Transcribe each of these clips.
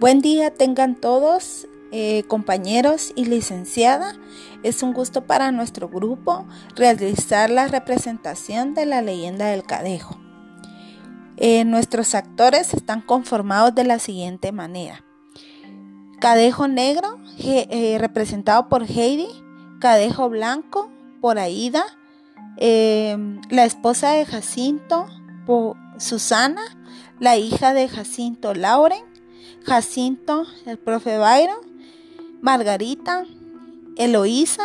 Buen día tengan todos, eh, compañeros y licenciada. Es un gusto para nuestro grupo realizar la representación de la leyenda del Cadejo. Eh, nuestros actores están conformados de la siguiente manera. Cadejo negro, eh, representado por Heidi. Cadejo blanco, por Aida. la esposa de Jacinto, por Susana. La hija de Jacinto, Lauren Jacinto, el profe Byron, Margarita, Eloísa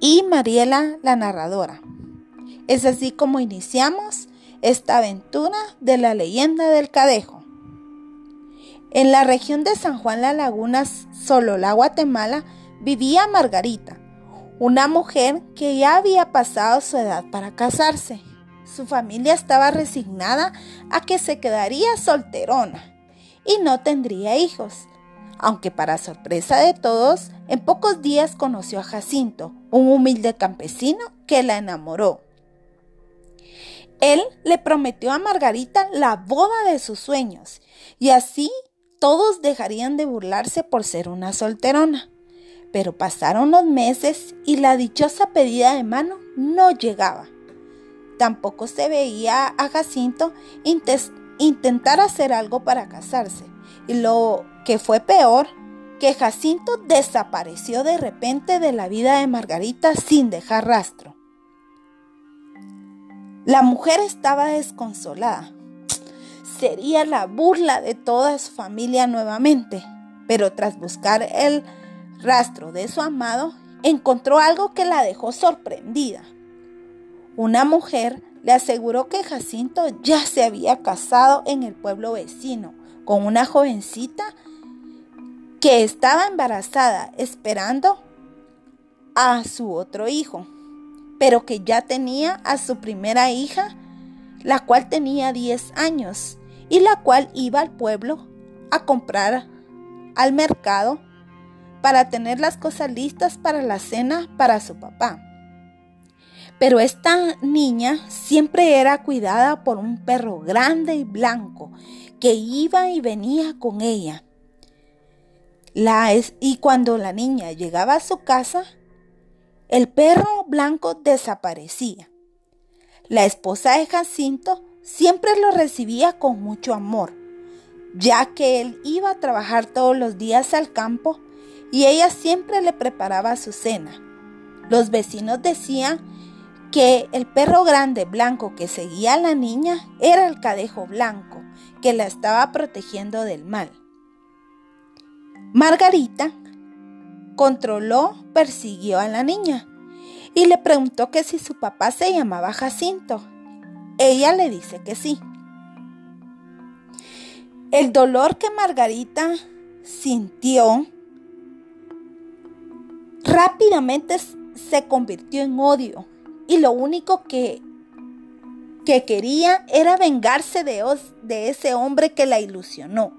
y Mariela, la narradora. Es así como iniciamos esta aventura de la leyenda del Cadejo. En la región de San Juan La Laguna, Sololá, Guatemala, vivía Margarita, una mujer que ya había pasado su edad para casarse. Su familia estaba resignada a que se quedaría solterona y no tendría hijos. Aunque para sorpresa de todos, en pocos días conoció a Jacinto, un humilde campesino que la enamoró. Él le prometió a Margarita la boda de sus sueños y así todos dejarían de burlarse por ser una solterona. Pero pasaron los meses y la dichosa pedida de mano no llegaba. Tampoco se veía a Jacinto intentar hacer algo para casarse. Y lo que fue peor, que Jacinto desapareció de repente de la vida de Margarita sin dejar rastro. La mujer estaba desconsolada. Sería la burla de toda su familia nuevamente, pero tras buscar el rastro de su amado, encontró algo que la dejó sorprendida. Una mujer le aseguró que Jacinto ya se había casado en el pueblo vecino con una jovencita que estaba embarazada esperando a su otro hijo, pero que ya tenía a su primera hija, la cual tenía 10 años y la cual iba al pueblo a comprar al mercado para tener las cosas listas para la cena para su papá. Pero esta niña siempre era cuidada por un perro grande y blanco que iba y venía con ella. La y cuando la niña llegaba a su casa, el perro blanco desaparecía. La esposa de Jacinto siempre lo recibía con mucho amor, ya que él iba a trabajar todos los días al campo y ella siempre le preparaba su cena. Los vecinos decían que el perro grande blanco que seguía a la niña era el cadejo blanco que la estaba protegiendo del mal. Margarita controló, persiguió a la niña y le preguntó que si su papá se llamaba Jacinto. Ella le dice que sí. El dolor que Margarita sintió rápidamente se convirtió en odio y lo único que, que quería era vengarse de, de ese hombre que la ilusionó.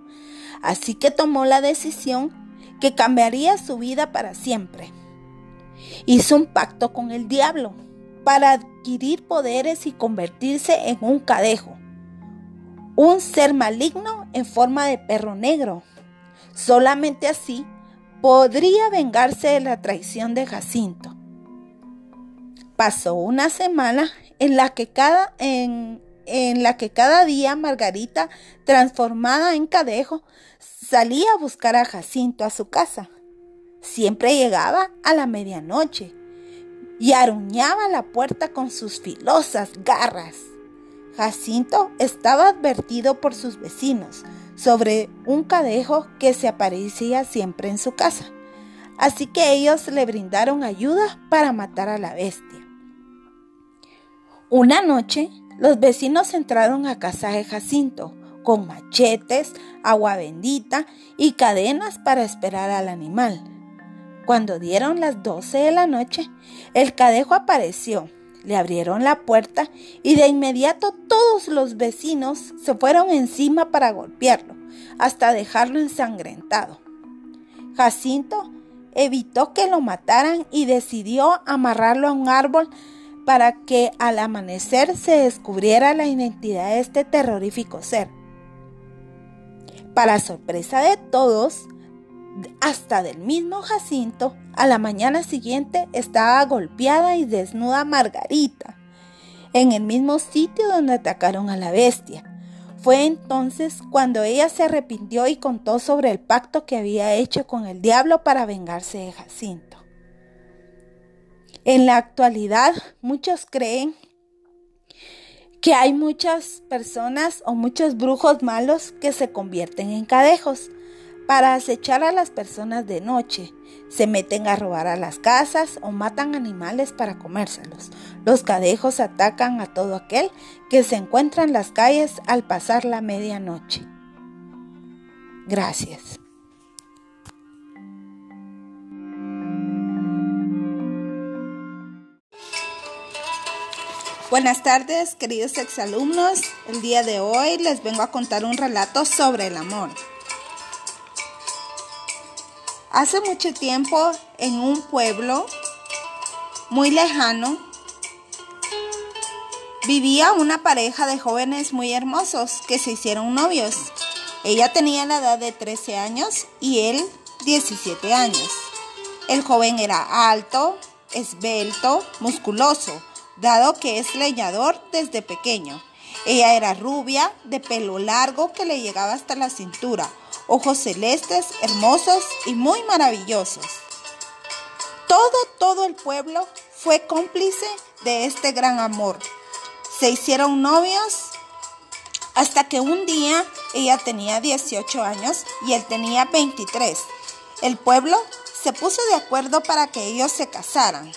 Así que tomó la decisión que cambiaría su vida para siempre. Hizo un pacto con el diablo para adquirir poderes y convertirse en un cadejo, un ser maligno en forma de perro negro. Solamente así podría vengarse de la traición de Jacinto. Pasó una semana en la que cada, en, en la que cada día Margarita, transformada en cadejo, salía a buscar a Jacinto a su casa. Siempre llegaba a la medianoche y aruñaba la puerta con sus filosas garras. Jacinto estaba advertido por sus vecinos sobre un cadejo que se aparecía siempre en su casa, así que ellos le brindaron ayuda para matar a la bestia. Una noche, los vecinos entraron a casa de Jacinto con machetes, agua bendita y cadenas para esperar al animal. Cuando dieron las doce de la noche, el cadejo apareció. Le abrieron la puerta y de inmediato todos los vecinos se fueron encima para golpearlo, hasta dejarlo ensangrentado. Jacinto evitó que lo mataran y decidió amarrarlo a un árbol para que al amanecer se descubriera la identidad de este terrorífico ser. Para sorpresa de todos, hasta del mismo Jacinto, a la mañana siguiente estaba golpeada y desnuda Margarita, en el mismo sitio donde atacaron a la bestia. Fue entonces cuando ella se arrepintió y contó sobre el pacto que había hecho con el diablo para vengarse de Jacinto. En la actualidad, muchos creen que hay muchas personas o muchos brujos malos que se convierten en cadejos para acechar a las personas de noche. Se meten a robar a las casas o matan animales para comérselos. Los cadejos atacan a todo aquel que se encuentra en las calles al pasar la medianoche. Gracias. Buenas tardes, queridos exalumnos. El día de hoy les vengo a contar un relato sobre el amor. Hace mucho tiempo, en un pueblo muy lejano, vivía una pareja de jóvenes muy hermosos que se hicieron novios. Ella tenía la edad de 13 años y él 17 años. El joven era alto, esbelto, musculoso, dado que es leñador desde pequeño. Ella era rubia, de pelo largo que le llegaba hasta la cintura, ojos celestes, hermosos y muy maravillosos. Todo, todo el pueblo fue cómplice de este gran amor. Se hicieron novios hasta que un día ella tenía 18 años y él tenía 23. El pueblo se puso de acuerdo para que ellos se casaran.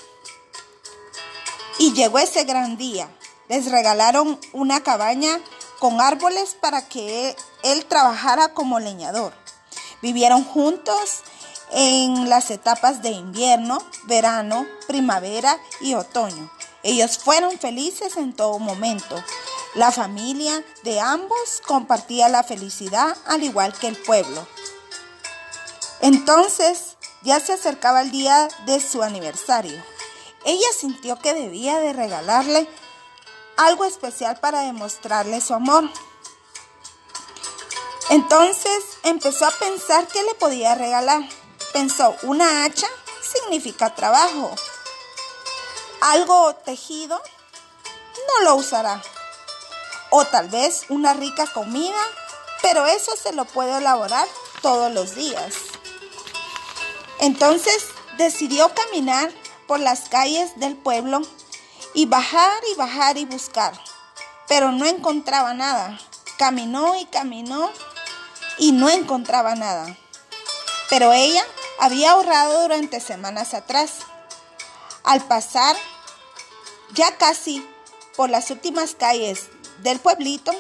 Y llegó ese gran día. Les regalaron una cabaña con árboles para que él, trabajara como leñador. Vivieron juntos en las etapas de invierno, verano, primavera y otoño. Ellos fueron felices en todo momento. La familia de ambos compartía la felicidad al igual que el pueblo. Entonces ya se acercaba el día de su aniversario. Ella sintió que debía de regalarle algo especial para demostrarle su amor. Entonces empezó a pensar qué le podía regalar. Pensó, una hacha significa trabajo. Algo tejido no lo usará. O tal vez una rica comida, pero eso se lo puede elaborar todos los días. Entonces decidió caminar por las calles del pueblo y bajar y bajar y buscar, pero no encontraba nada. Caminó y caminó y no encontraba nada. Pero ella había ahorrado durante semanas atrás. Al pasar ya casi por las últimas calles del pueblito,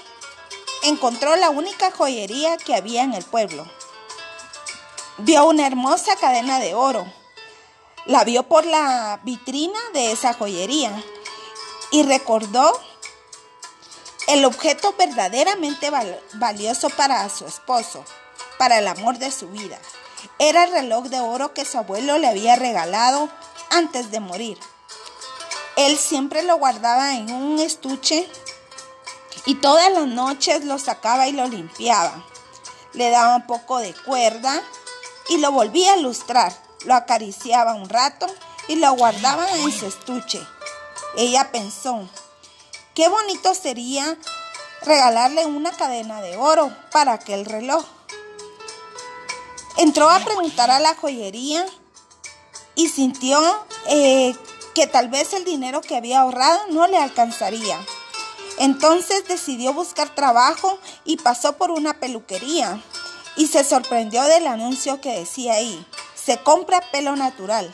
encontró la única joyería que había en el pueblo. Vio una hermosa cadena de oro. La vio por la vitrina de esa joyería y recordó el objeto verdaderamente valioso para su esposo, para el amor de su vida. Era el reloj de oro que su abuelo le había regalado antes de morir. Él siempre lo guardaba en un estuche y todas las noches lo sacaba y lo limpiaba. Le daba un poco de cuerda y lo volvía a lustrar. Lo acariciaba un rato y lo guardaba en su estuche. Ella pensó, qué bonito sería regalarle una cadena de oro para aquel reloj. Entró a preguntar a la joyería y sintió eh, que tal vez el dinero que había ahorrado no le alcanzaría. Entonces decidió buscar trabajo y pasó por una peluquería y se sorprendió del anuncio que decía ahí, se compra pelo natural.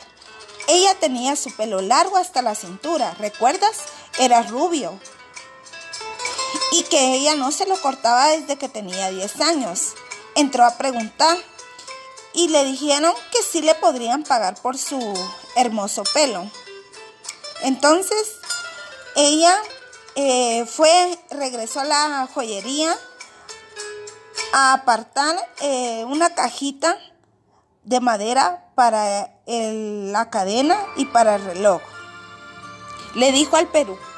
Ella tenía su pelo largo hasta la cintura, ¿recuerdas? Era rubio. Y que ella no se lo cortaba desde que tenía 10 años. Entró a preguntar y le dijeron que sí le podrían pagar por su hermoso pelo. Entonces ella eh, fue, regresó a la joyería a apartar eh, una cajita de madera para la cadena y para el reloj. Le dijo al,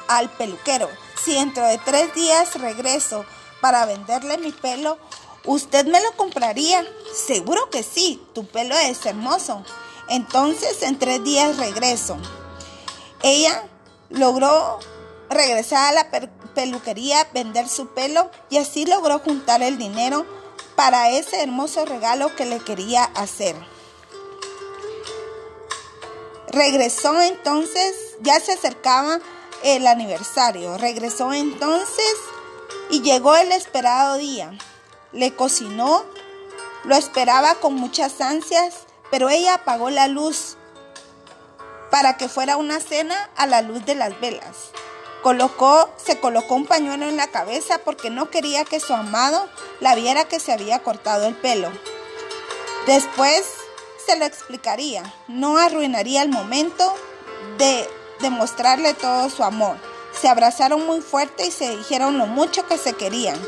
al peluquero, si dentro de tres días regreso para venderle mi pelo ¿Usted me lo compraría? Seguro que sí, tu pelo es hermoso. Entonces en tres días regreso. Ella logró regresar a la peluquería, vender su pelo y así logró juntar el dinero para ese hermoso regalo que le quería hacer. Regresó entonces, ya se acercaba el aniversario, regresó entonces y llegó el esperado día. Le cocinó, lo esperaba con muchas ansias, pero ella apagó la luz para que fuera una cena a la luz de las velas. Colocó, se colocó un pañuelo en la cabeza porque no quería que su amado la viera que se había cortado el pelo. Después se lo explicaría, no arruinaría el momento de demostrarle todo su amor. Se abrazaron muy fuerte y se dijeron lo mucho que se querían.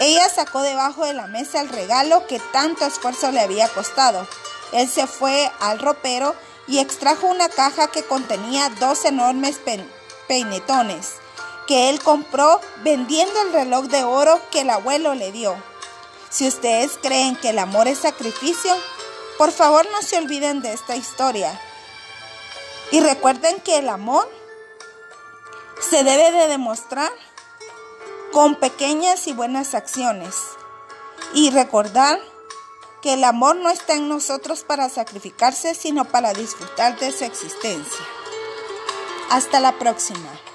Ella sacó debajo de la mesa el regalo que tanto esfuerzo le había costado. Él se fue al ropero y extrajo una caja que contenía dos enormes peinetones que él compró vendiendo el reloj de oro que el abuelo le dio. Si ustedes creen que el amor es sacrificio, por favor no se olviden de esta historia. Y recuerden que el amor se debe de demostrar con pequeñas y buenas acciones. Y recordar que el amor no está en nosotros para sacrificarse, sino para disfrutar de su existencia. Hasta la próxima.